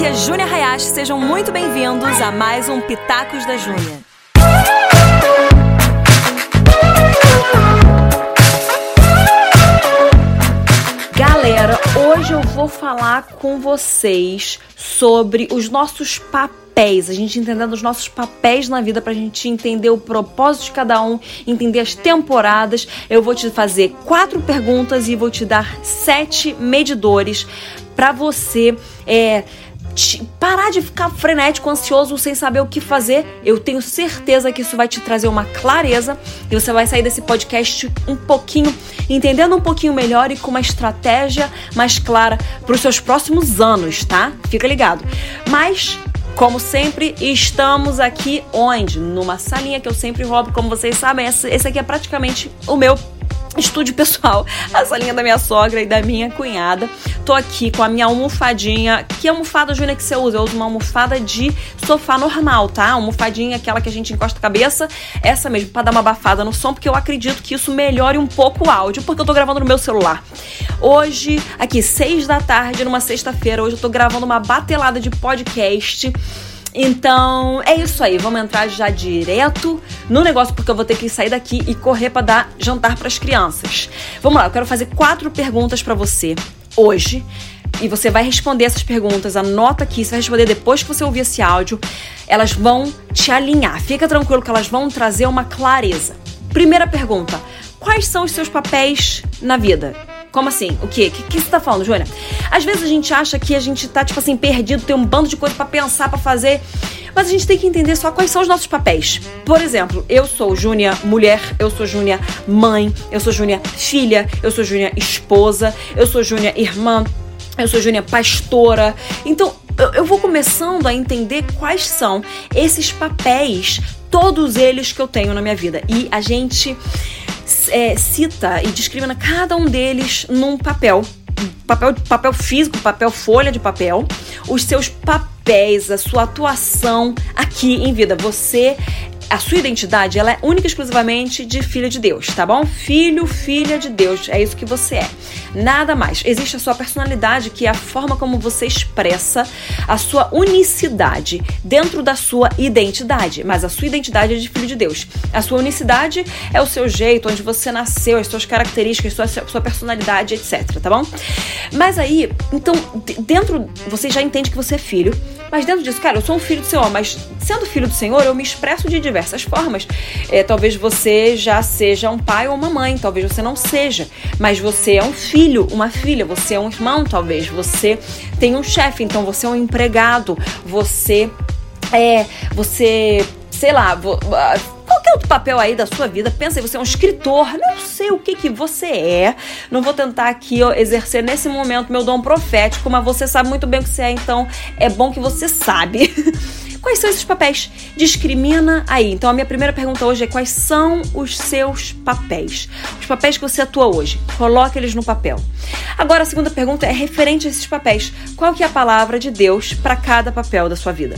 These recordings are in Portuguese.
aqui é Júnia Hayashi, sejam muito bem-vindos a mais um Pitacos da Júnia. Galera, hoje eu vou falar com vocês sobre os nossos papéis, a gente entendendo os nossos papéis na vida pra gente entender o propósito de cada um, entender as temporadas. Eu vou te fazer quatro perguntas e vou te dar sete medidores para você é, parar de ficar frenético, ansioso, sem saber o que fazer. Eu tenho certeza que isso vai te trazer uma clareza e você vai sair desse podcast um pouquinho, entendendo um pouquinho melhor e com uma estratégia mais clara para os seus próximos anos, tá? Fica ligado. Mas como sempre, estamos aqui onde? Numa salinha que eu sempre roubo, como vocês sabem, esse aqui é praticamente o meu estúdio pessoal, a salinha da minha sogra e da minha cunhada. Tô aqui com a minha almofadinha. Que almofada, Júlia, que você usa? Eu uso uma almofada de sofá normal, tá? Almofadinha, aquela que a gente encosta a cabeça. Essa mesmo, pra dar uma abafada no som, porque eu acredito que isso melhore um pouco o áudio, porque eu tô gravando no meu celular. Hoje, aqui, seis da tarde, numa sexta-feira, hoje eu tô gravando uma batelada de podcast então, é isso aí. Vamos entrar já direto no negócio porque eu vou ter que sair daqui e correr para dar jantar para as crianças. Vamos lá, eu quero fazer quatro perguntas para você hoje. E você vai responder essas perguntas, anota aqui, você vai responder depois que você ouvir esse áudio. Elas vão te alinhar. Fica tranquilo que elas vão trazer uma clareza. Primeira pergunta: quais são os seus papéis na vida? Como assim? O quê? O que, que você tá falando, Júlia? Às vezes a gente acha que a gente tá, tipo assim, perdido, tem um bando de coisa para pensar, para fazer. Mas a gente tem que entender só quais são os nossos papéis. Por exemplo, eu sou Júnia mulher, eu sou Júnia mãe, eu sou Júnia filha, eu sou Júnia esposa, eu sou Júnia irmã, eu sou Júnia pastora. Então, eu vou começando a entender quais são esses papéis, todos eles que eu tenho na minha vida. E a gente é, cita e discrimina cada um deles num papel. Papel, papel físico, papel folha de papel, os seus papéis, a sua atuação aqui em vida. Você a sua identidade ela é única e exclusivamente de filho de Deus, tá bom? Filho, filha de Deus, é isso que você é. Nada mais. Existe a sua personalidade, que é a forma como você expressa a sua unicidade dentro da sua identidade. Mas a sua identidade é de filho de Deus. A sua unicidade é o seu jeito, onde você nasceu, as suas características, sua, sua personalidade, etc, tá bom? Mas aí, então, dentro, você já entende que você é filho, mas dentro disso, cara, eu sou um filho do Senhor, mas sendo filho do Senhor, eu me expresso de diversas formas. É, talvez você já seja um pai ou uma mãe, talvez você não seja, mas você é um filho, uma filha, você é um irmão, talvez você tem um chefe, então você é um empregado, você é, você, sei lá, outro papel aí da sua vida, pensa aí, você é um escritor, não sei o que que você é, não vou tentar aqui ó, exercer nesse momento meu dom profético, mas você sabe muito bem o que você é, então é bom que você sabe. Quais são esses papéis? Discrimina aí. Então a minha primeira pergunta hoje é quais são os seus papéis? Os papéis que você atua hoje. Coloque eles no papel. Agora a segunda pergunta é referente a esses papéis. Qual que é a palavra de Deus para cada papel da sua vida?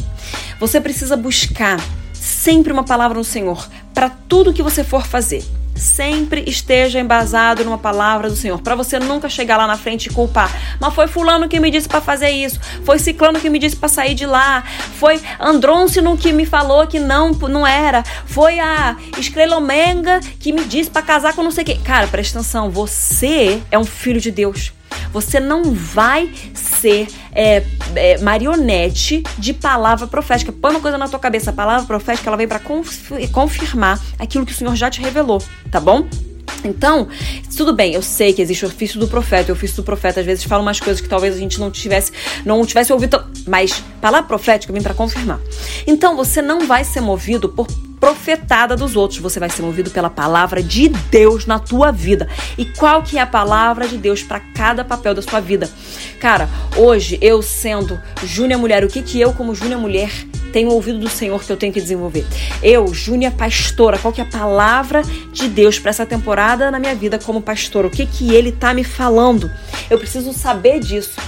Você precisa buscar sempre uma palavra no Senhor para tudo que você for fazer. Sempre esteja embasado numa palavra do Senhor, para você nunca chegar lá na frente e culpar. Mas foi fulano que me disse para fazer isso, foi ciclano que me disse para sair de lá, foi Andrôncino que me falou que não não era, foi a Escrelomenga que me disse para casar com não sei quê. Cara, presta atenção, você é um filho de Deus. Você não vai ser é, é, marionete de palavra profética. Põe uma coisa na tua cabeça: a palavra profética ela vem para confirmar aquilo que o Senhor já te revelou, tá bom? Então, tudo bem, eu sei que existe o ofício do profeta, o ofício do profeta às vezes fala umas coisas que talvez a gente não tivesse, não tivesse ouvido, mas palavra profética vem para confirmar. Então, você não vai ser movido por profetada dos outros, você vai ser movido pela palavra de Deus na tua vida. E qual que é a palavra de Deus para cada papel da sua vida? Cara, hoje eu sendo Júnia Mulher, o que que eu como Júnia Mulher tenho ouvido do Senhor que eu tenho que desenvolver. Eu, Júnia Pastora, qual que é a palavra de Deus para essa temporada na minha vida como pastora? O que que ele tá me falando? Eu preciso saber disso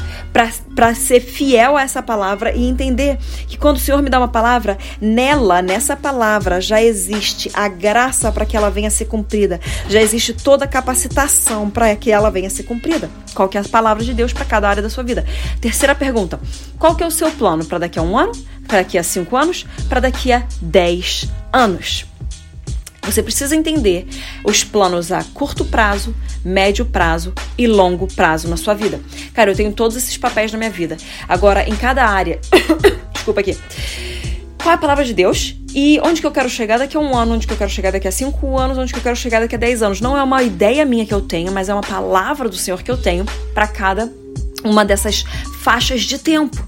para ser fiel a essa palavra e entender que quando o Senhor me dá uma palavra, nela, nessa palavra, já existe a graça para que ela venha a ser cumprida, já existe toda a capacitação para que ela venha a ser cumprida. Qual que é a palavra de Deus para cada área da sua vida? Terceira pergunta: qual que é o seu plano para daqui a um ano, para daqui a cinco anos, para daqui a dez anos? Você precisa entender os planos a curto prazo, médio prazo e longo prazo na sua vida. Cara, eu tenho todos esses papéis na minha vida. Agora, em cada área. Desculpa aqui. Qual é a palavra de Deus? E onde que eu quero chegar daqui a um ano, onde que eu quero chegar daqui a cinco anos, onde que eu quero chegar daqui a dez anos. Não é uma ideia minha que eu tenho, mas é uma palavra do Senhor que eu tenho para cada uma dessas faixas de tempo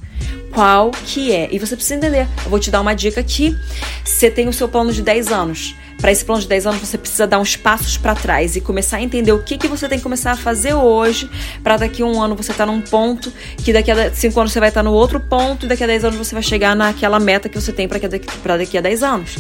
qual que é. E você precisa entender. Eu vou te dar uma dica aqui. Você tem o seu plano de 10 anos. Para esse plano de 10 anos, você precisa dar uns passos para trás e começar a entender o que, que você tem que começar a fazer hoje para daqui a um ano você estar tá num ponto, que daqui a 5 anos você vai estar tá no outro ponto e daqui a 10 anos você vai chegar naquela meta que você tem para daqui, daqui a 10 anos.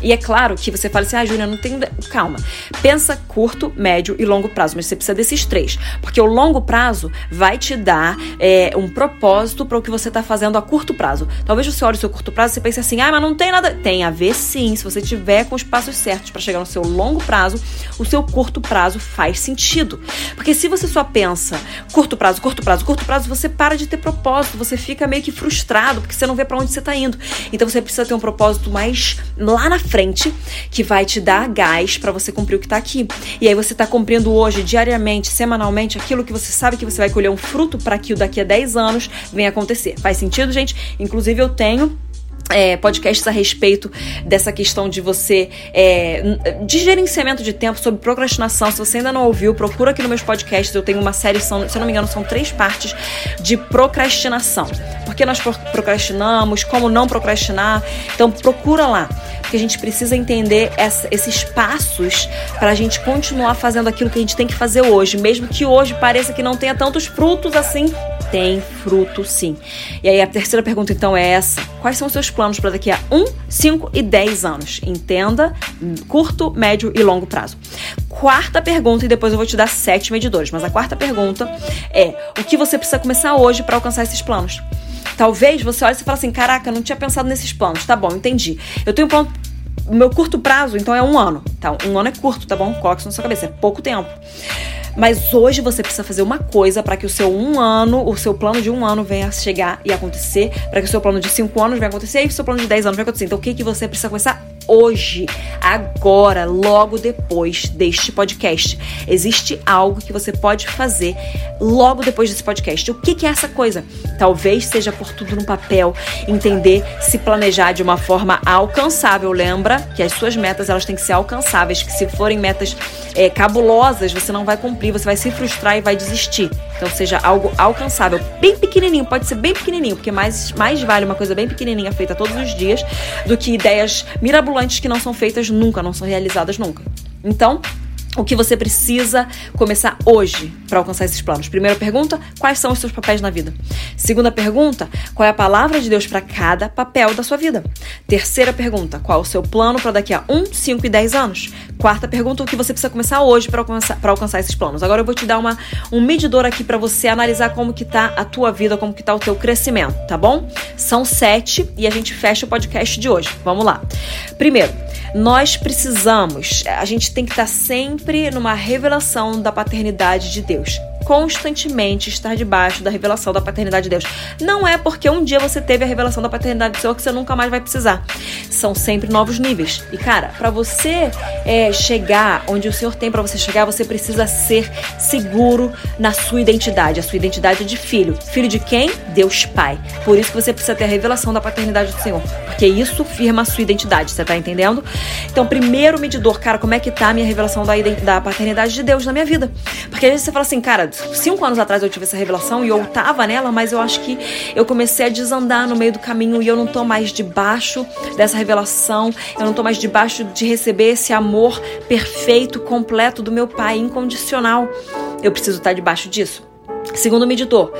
E é claro que você fala assim, ah, Júlia, não tem. Calma. Pensa curto, médio e longo prazo, mas você precisa desses três. Porque o longo prazo vai te dar é, um propósito para o que você está fazendo a curto prazo. Talvez você olhe o seu curto prazo e pense assim, ah, mas não tem nada. Tem a ver sim, se você tiver com os passos certos para chegar no seu longo prazo, o seu curto prazo faz sentido. Porque se você só pensa curto prazo, curto prazo, curto prazo, você para de ter propósito, você fica meio que frustrado, porque você não vê para onde você está indo. Então você precisa ter um propósito mais lá na frente que vai te dar gás para você cumprir o que está aqui. E aí você está cumprindo hoje, diariamente, semanalmente, aquilo que você sabe que você vai colher um fruto para que o daqui a 10 anos venha acontecer. Faz sentido, gente? Inclusive eu tenho é, podcasts a respeito dessa questão de você é, de gerenciamento de tempo sobre procrastinação. Se você ainda não ouviu, procura aqui nos meus podcasts. Eu tenho uma série, são, se eu não me engano, são três partes de procrastinação. Por que nós procrastinamos? Como não procrastinar? Então procura lá, porque a gente precisa entender essa, esses passos para a gente continuar fazendo aquilo que a gente tem que fazer hoje, mesmo que hoje pareça que não tenha tantos frutos assim tem fruto sim. E aí a terceira pergunta então é essa: quais são os seus planos para daqui a 1, 5 e 10 anos? Entenda curto, médio e longo prazo. Quarta pergunta, e depois eu vou te dar sete medidores, mas a quarta pergunta é: o que você precisa começar hoje para alcançar esses planos? Talvez você olhe e fale assim: caraca, não tinha pensado nesses planos. Tá bom, entendi. Eu tenho um plano o meu curto prazo, então, é um ano. Então, um ano é curto, tá bom? Coloque isso na sua cabeça, é pouco tempo. Mas hoje você precisa fazer uma coisa para que o seu um ano, o seu plano de um ano venha chegar e acontecer, para que o seu plano de cinco anos venha acontecer e o seu plano de dez anos venha acontecer. Então o que, que você precisa começar hoje, agora, logo depois deste podcast. Existe algo que você pode fazer logo depois desse podcast. O que, que é essa coisa? Talvez seja por tudo no papel, entender, se planejar de uma forma alcançável. Lembra que as suas metas elas têm que ser alcançáveis, que se forem metas é, cabulosas, você não vai cumprir, você vai se frustrar e vai desistir. Então seja algo alcançável, bem pequenininho, pode ser bem pequenininho, porque mais, mais vale uma coisa bem pequenininha feita todos os dias do que ideias mirabolantes que não são feitas nunca, não são realizadas nunca. Então, o que você precisa começar hoje para alcançar esses planos? Primeira pergunta: quais são os seus papéis na vida? Segunda pergunta: qual é a palavra de Deus para cada papel da sua vida? Terceira pergunta: qual é o seu plano para daqui a 1, 5 e 10 anos? Quarta pergunta: o que você precisa começar hoje para alcançar, alcançar esses planos? Agora eu vou te dar uma, um medidor aqui para você analisar como que tá a tua vida, como que tá o teu crescimento, tá bom? São sete e a gente fecha o podcast de hoje. Vamos lá. Primeiro, nós precisamos, a gente tem que estar sempre numa revelação da paternidade de Deus constantemente estar debaixo da revelação da paternidade de Deus. Não é porque um dia você teve a revelação da paternidade do Senhor que você nunca mais vai precisar. São sempre novos níveis. E cara, para você é, chegar onde o Senhor tem para você chegar, você precisa ser seguro na sua identidade. A sua identidade é de filho. Filho de quem? Deus Pai. Por isso que você precisa ter a revelação da paternidade do Senhor. Porque isso firma a sua identidade. Você tá entendendo? Então, primeiro medidor, cara, como é que tá a minha revelação da, da paternidade de Deus na minha vida? Porque às vezes você fala assim, cara, cinco anos atrás eu tive essa revelação e eu tava nela, mas eu acho que eu comecei a desandar no meio do caminho e eu não tô mais debaixo dessa revelação, eu não tô mais debaixo de receber esse amor perfeito, completo do meu Pai, incondicional. Eu preciso estar debaixo disso. Segundo o meditor,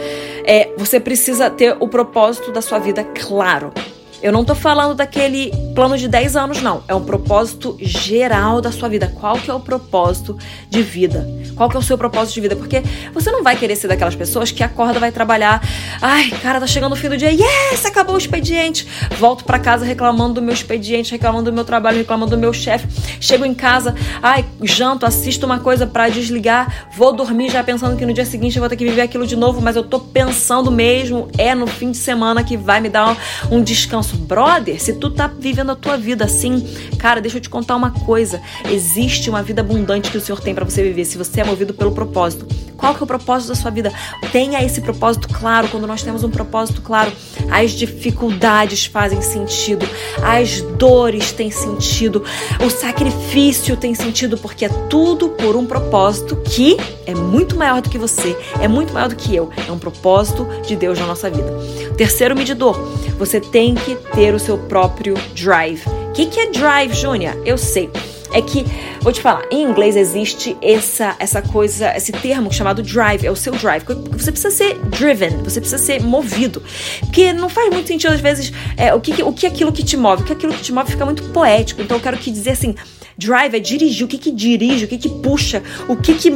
é, você precisa ter o propósito da sua vida claro. Eu não tô falando daquele plano de 10 anos, não. É um propósito geral da sua vida. Qual que é o propósito de vida? Qual que é o seu propósito de vida? Porque você não vai querer ser daquelas pessoas que acorda, vai trabalhar. Ai, cara, tá chegando o fim do dia. Yes, acabou o expediente. Volto para casa reclamando do meu expediente, reclamando do meu trabalho, reclamando do meu chefe. Chego em casa, ai, janto, assisto uma coisa para desligar, vou dormir já pensando que no dia seguinte eu vou ter que viver aquilo de novo, mas eu tô pensando mesmo, é no fim de semana que vai me dar um descanso nosso brother, se tu tá vivendo a tua vida assim, cara, deixa eu te contar uma coisa. Existe uma vida abundante que o Senhor tem para você viver se você é movido pelo propósito. Qual que é o propósito da sua vida? Tenha esse propósito claro. Quando nós temos um propósito claro, as dificuldades fazem sentido, as dores têm sentido, o sacrifício tem sentido, porque é tudo por um propósito que é muito maior do que você, é muito maior do que eu. É um propósito de Deus na nossa vida. Terceiro medidor, você tem que ter o seu próprio drive. O que, que é drive, Júnia? Eu sei é que, vou te falar, em inglês existe essa, essa coisa, esse termo chamado drive, é o seu drive. Você precisa ser driven, você precisa ser movido. Porque não faz muito sentido, às vezes, é, o, que, o que é aquilo que te move. O que é aquilo que te move fica muito poético. Então eu quero que dizer assim, drive é dirigir, o que que dirige, o que que puxa, o que que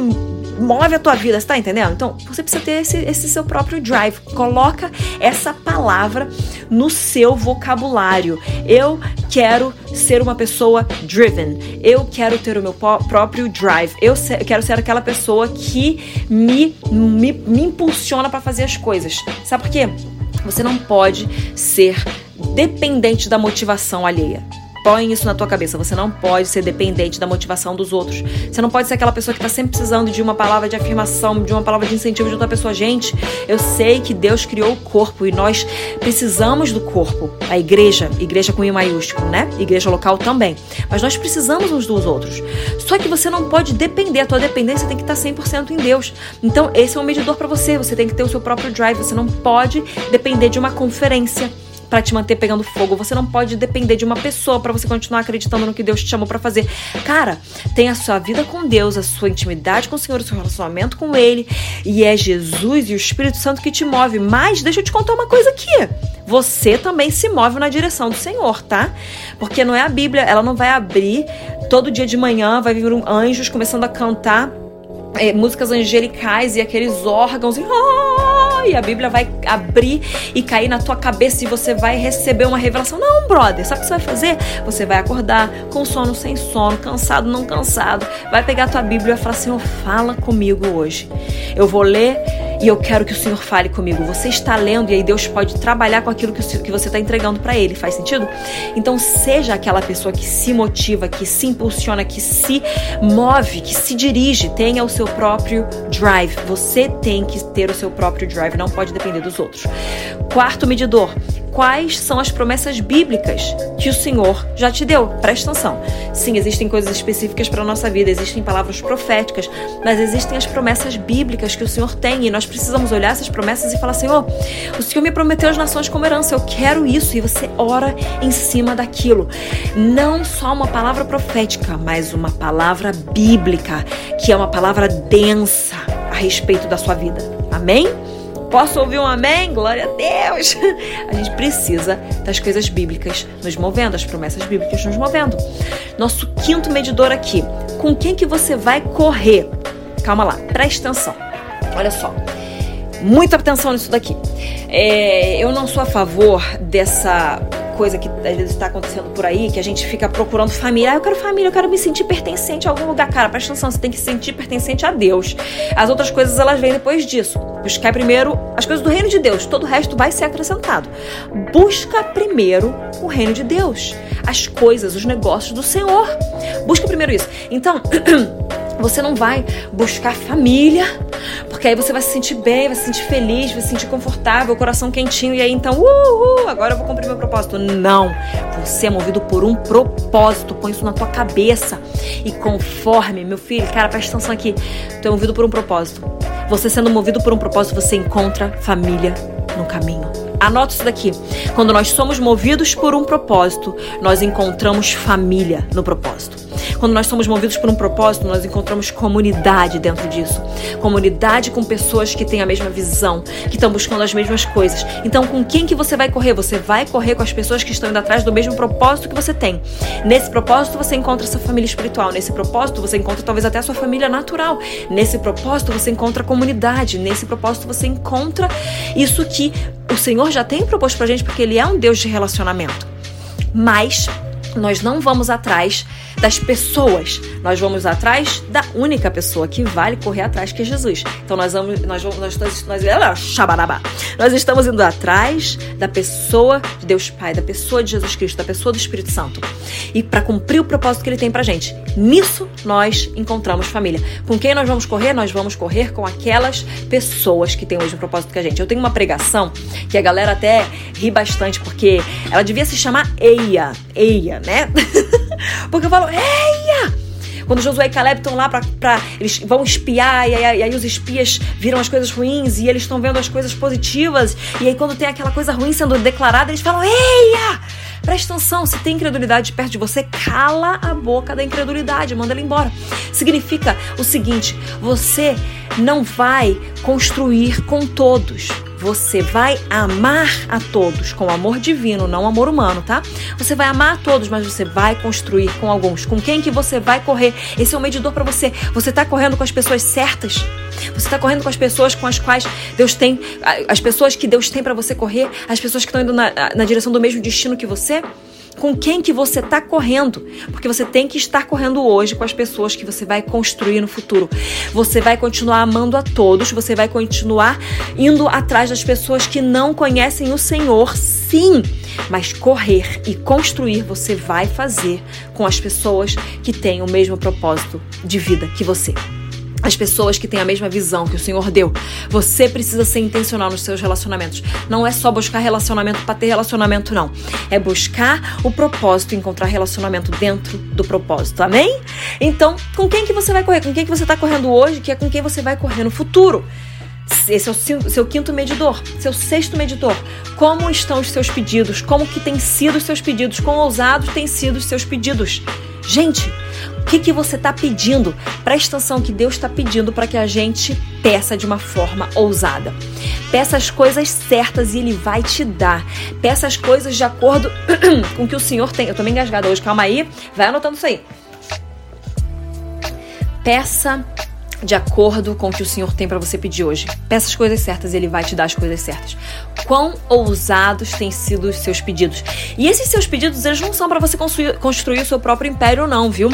move a tua vida, você tá entendendo? Então, você precisa ter esse, esse seu próprio drive. Coloca essa palavra no seu vocabulário. Eu quero ser uma pessoa driven. Eu quero ter o meu próprio drive. Eu quero ser aquela pessoa que me, me, me impulsiona para fazer as coisas. Sabe por quê? Você não pode ser dependente da motivação alheia. Põe isso na tua cabeça. Você não pode ser dependente da motivação dos outros. Você não pode ser aquela pessoa que está sempre precisando de uma palavra de afirmação, de uma palavra de incentivo de outra pessoa. Gente, eu sei que Deus criou o corpo e nós precisamos do corpo. A igreja, igreja com I maiúsculo, né? Igreja local também. Mas nós precisamos uns dos outros. Só que você não pode depender. A tua dependência tem que estar 100% em Deus. Então, esse é um medidor para você. Você tem que ter o seu próprio drive. Você não pode depender de uma conferência para te manter pegando fogo. Você não pode depender de uma pessoa para você continuar acreditando no que Deus te chamou para fazer. Cara, tem a sua vida com Deus, a sua intimidade com o Senhor, o seu relacionamento com Ele, e é Jesus e o Espírito Santo que te move. Mas deixa eu te contar uma coisa aqui. Você também se move na direção do Senhor, tá? Porque não é a Bíblia, ela não vai abrir todo dia de manhã, vai vir um anjos começando a cantar é, músicas angelicais e aqueles órgãos e, oh, e a Bíblia vai abrir e cair na tua cabeça e você vai receber uma revelação. Não, brother, sabe o que você vai fazer? Você vai acordar com sono sem sono, cansado não cansado, vai pegar a tua Bíblia e vai falar: Senhor, fala comigo hoje. Eu vou ler e eu quero que o Senhor fale comigo. Você está lendo e aí Deus pode trabalhar com aquilo que, que você está entregando para Ele. Faz sentido? Então seja aquela pessoa que se motiva, que se impulsiona, que se move, que se dirige, tenha o seu próprio drive. Você tem que ter o seu próprio drive, não pode depender dos outros. Quarto medidor quais são as promessas bíblicas que o Senhor já te deu. Presta atenção. Sim, existem coisas específicas para a nossa vida, existem palavras proféticas, mas existem as promessas bíblicas que o Senhor tem e nós precisamos olhar essas promessas e falar: Senhor, o Senhor me prometeu as nações como herança, eu quero isso. E você ora em cima daquilo. Não só uma palavra profética, mas uma palavra bíblica, que é uma palavra densa a respeito da sua vida. Amém? Posso ouvir um amém? Glória a Deus! A gente precisa das coisas bíblicas nos movendo, as promessas bíblicas nos movendo. Nosso quinto medidor aqui. Com quem que você vai correr? Calma lá, presta atenção. Olha só. Muita atenção nisso daqui. É, eu não sou a favor dessa coisa que às vezes está acontecendo por aí, que a gente fica procurando família. Ah, eu quero família, eu quero me sentir pertencente a algum lugar. Cara, presta atenção, você tem que se sentir pertencente a Deus. As outras coisas, elas vêm depois disso. Buscar primeiro as coisas do reino de Deus. Todo o resto vai ser acrescentado. Busca primeiro o reino de Deus. As coisas, os negócios do Senhor. Busca primeiro isso. Então, você não vai buscar família porque aí você vai se sentir bem, vai se sentir feliz, vai se sentir confortável, coração quentinho, e aí então, uhul, agora eu vou cumprir meu propósito. Não. Você é movido por um propósito. Põe isso na tua cabeça. E conforme, meu filho, cara, presta atenção aqui. Tu é movido por um propósito. Você sendo movido por um propósito, você encontra família no caminho. Anota isso daqui. Quando nós somos movidos por um propósito, nós encontramos família no propósito. Quando nós somos movidos por um propósito, nós encontramos comunidade dentro disso. Comunidade com pessoas que têm a mesma visão, que estão buscando as mesmas coisas. Então, com quem que você vai correr? Você vai correr com as pessoas que estão indo atrás do mesmo propósito que você tem. Nesse propósito, você encontra sua família espiritual. Nesse propósito, você encontra talvez até a sua família natural. Nesse propósito, você encontra comunidade. Nesse propósito, você encontra isso que o Senhor já tem proposto pra gente, porque Ele é um Deus de relacionamento. Mas nós não vamos atrás das pessoas, nós vamos atrás da única pessoa que vale correr atrás, que é Jesus. Então nós vamos, nós vamos, nós, nós, nós, nós estamos indo atrás da pessoa de Deus Pai, da pessoa de Jesus Cristo, da pessoa do Espírito Santo. E para cumprir o propósito que ele tem pra gente. Nisso nós encontramos família. Com quem nós vamos correr? Nós vamos correr com aquelas pessoas que têm o mesmo propósito que a gente. Eu tenho uma pregação que a galera até ri bastante porque ela devia se chamar Eia, Eia, né? porque eu falo, Eia! Quando Josué e Caleb estão lá para eles vão espiar e aí, e aí, os espias viram as coisas ruins e eles estão vendo as coisas positivas e aí quando tem aquela coisa ruim sendo declarada eles falam eia Presta atenção, se tem incredulidade perto de você, cala a boca da incredulidade, manda ela embora. Significa o seguinte: você não vai construir com todos. Você vai amar a todos com amor divino, não amor humano, tá? Você vai amar a todos, mas você vai construir com alguns. Com quem que você vai correr? Esse é um medidor para você. Você tá correndo com as pessoas certas? Você está correndo com as pessoas com as quais Deus tem, as pessoas que Deus tem para você correr, as pessoas que estão indo na, na direção do mesmo destino que você? Com quem que você está correndo, porque você tem que estar correndo hoje com as pessoas que você vai construir no futuro. Você vai continuar amando a todos, você vai continuar indo atrás das pessoas que não conhecem o Senhor, sim, mas correr e construir você vai fazer com as pessoas que têm o mesmo propósito de vida que você as pessoas que têm a mesma visão que o Senhor deu. Você precisa ser intencional nos seus relacionamentos. Não é só buscar relacionamento para ter relacionamento, não. É buscar o propósito, encontrar relacionamento dentro do propósito. Amém? Então, com quem que você vai correr? Com quem que você está correndo hoje? Que é com quem você vai correr no futuro? Esse é o seu quinto medidor, seu sexto medidor. Como estão os seus pedidos? Como que têm sido os seus pedidos? Quão ousados têm sido os seus pedidos? Gente, o que, que você está pedindo? Presta atenção que Deus está pedindo para que a gente peça de uma forma ousada. Peça as coisas certas e Ele vai te dar. Peça as coisas de acordo com o que o Senhor tem. Eu tô meio engasgada hoje, calma aí. Vai anotando isso aí. Peça de acordo com o que o Senhor tem para você pedir hoje. Peça as coisas certas e Ele vai te dar as coisas certas. Quão ousados têm sido os seus pedidos? E esses seus pedidos, eles não são para você construir, construir o seu próprio império, não, viu?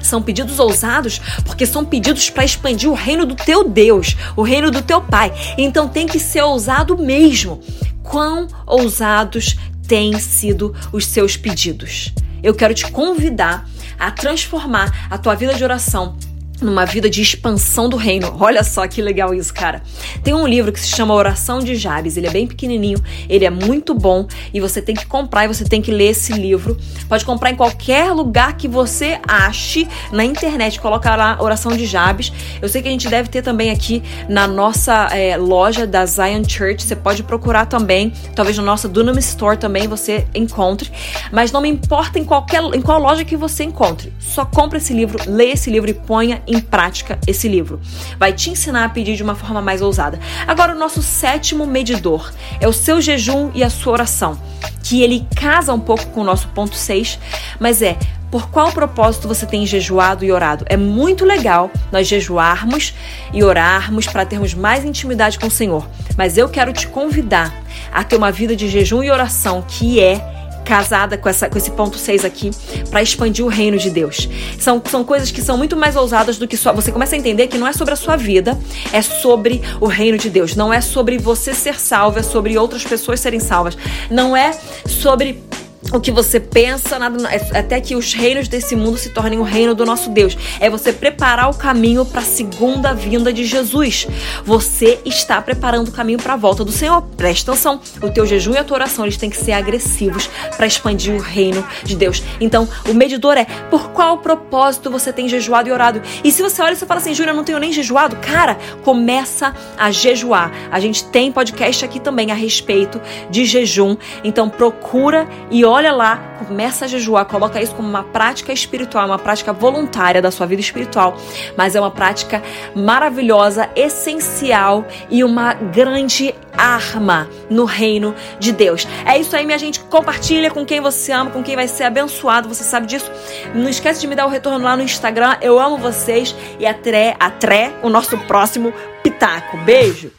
São pedidos ousados porque são pedidos para expandir o reino do teu Deus, o reino do teu Pai. Então tem que ser ousado mesmo. Quão ousados têm sido os seus pedidos? Eu quero te convidar a transformar a tua vida de oração numa vida de expansão do reino. Olha só que legal isso, cara. Tem um livro que se chama Oração de Jabes. Ele é bem pequenininho, ele é muito bom e você tem que comprar e você tem que ler esse livro. Pode comprar em qualquer lugar que você ache na internet. Coloca lá Oração de Jabes. Eu sei que a gente deve ter também aqui na nossa é, loja da Zion Church. Você pode procurar também, talvez na nossa Dunamis Store também você encontre. Mas não me importa em qualquer em qual loja que você encontre. Só compra esse livro, lê esse livro e ponha em prática esse livro. Vai te ensinar a pedir de uma forma mais ousada. Agora, o nosso sétimo medidor é o seu jejum e a sua oração, que ele casa um pouco com o nosso ponto 6, mas é por qual propósito você tem jejuado e orado? É muito legal nós jejuarmos e orarmos para termos mais intimidade com o Senhor, mas eu quero te convidar a ter uma vida de jejum e oração que é casada com, essa, com esse ponto 6 aqui, para expandir o reino de Deus. São, são coisas que são muito mais ousadas do que só. Você começa a entender que não é sobre a sua vida, é sobre o reino de Deus. Não é sobre você ser salvo, é sobre outras pessoas serem salvas. Não é sobre o que você pensa, nada, é até que os reinos desse mundo se tornem o reino do nosso Deus. É você preparar o caminho para a segunda vinda de Jesus. Você está preparando o caminho para a volta do Senhor. Presta atenção. O teu jejum e a tua oração eles têm que ser agressivos para expandir o reino de Deus. Então, o medidor é por qual propósito você tem jejuado e orado. E se você olha e você fala assim, Júlia, eu não tenho nem jejuado, cara, começa a jejuar. A gente tem podcast aqui também a respeito de jejum. Então, procura e ora olha lá, começa a jejuar, coloca isso como uma prática espiritual, uma prática voluntária da sua vida espiritual, mas é uma prática maravilhosa, essencial e uma grande arma no reino de Deus. É isso aí, minha gente. Compartilha com quem você ama, com quem vai ser abençoado. Você sabe disso. Não esquece de me dar o retorno lá no Instagram. Eu amo vocês e até, até o nosso próximo Pitaco. Beijo!